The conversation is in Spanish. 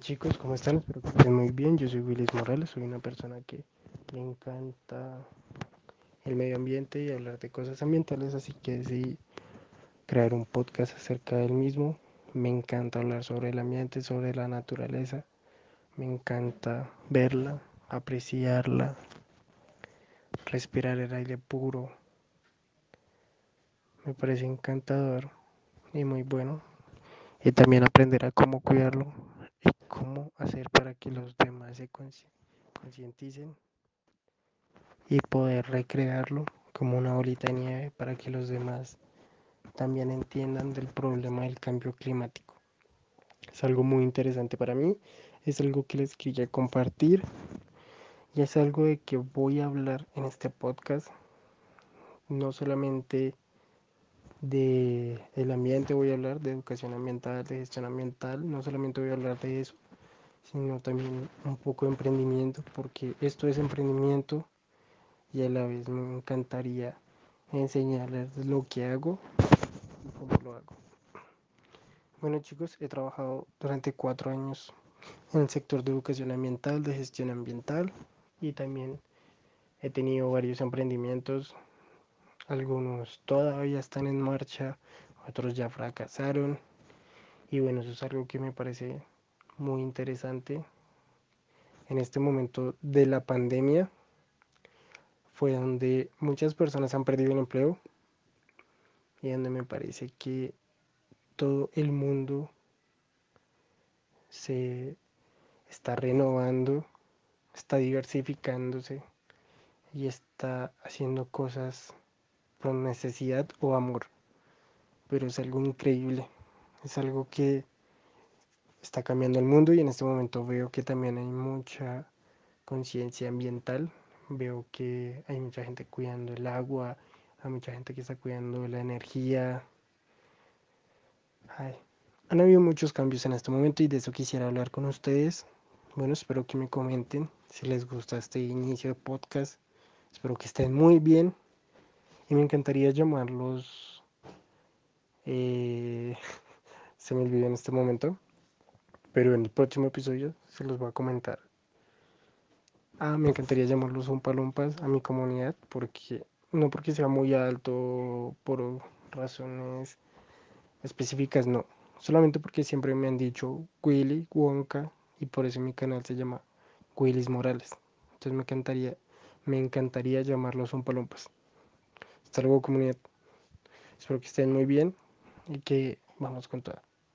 chicos, ¿cómo están? Espero que estén muy bien. Yo soy Willis Morales, soy una persona que le encanta el medio ambiente y hablar de cosas ambientales, así que decidí crear un podcast acerca del mismo. Me encanta hablar sobre el ambiente, sobre la naturaleza. Me encanta verla, apreciarla, respirar el aire puro. Me parece encantador y muy bueno. Y también aprender a cómo cuidarlo cómo hacer para que los demás se concienticen y poder recrearlo como una bolita de nieve para que los demás también entiendan del problema del cambio climático. Es algo muy interesante para mí, es algo que les quería compartir y es algo de que voy a hablar en este podcast, no solamente de ambiente voy a hablar, de educación ambiental, de gestión ambiental, no solamente voy a hablar de eso, sino también un poco de emprendimiento, porque esto es emprendimiento y a la vez me encantaría enseñarles lo que hago y cómo lo hago. Bueno chicos, he trabajado durante cuatro años en el sector de educación ambiental, de gestión ambiental y también he tenido varios emprendimientos algunos todavía están en marcha, otros ya fracasaron. Y bueno, eso es algo que me parece muy interesante. En este momento de la pandemia fue donde muchas personas han perdido el empleo y donde me parece que todo el mundo se está renovando, está diversificándose y está haciendo cosas por necesidad o amor. Pero es algo increíble, es algo que está cambiando el mundo y en este momento veo que también hay mucha conciencia ambiental, veo que hay mucha gente cuidando el agua, hay mucha gente que está cuidando la energía. han habido muchos cambios en este momento y de eso quisiera hablar con ustedes. Bueno, espero que me comenten si les gusta este inicio de podcast. Espero que estén muy bien y me encantaría llamarlos. Eh, se me olvidó en este momento, pero en el próximo episodio se los voy a comentar. Ah, me encantaría llamarlos un palumpas a mi comunidad, porque no porque sea muy alto por razones específicas, no. Solamente porque siempre me han dicho Willy Wonka y por eso mi canal se llama Willis Morales. Entonces me encantaría, me encantaría llamarlos un palumpas. Hasta luego comunidad. Espero que estén muy bien y que vamos con todo.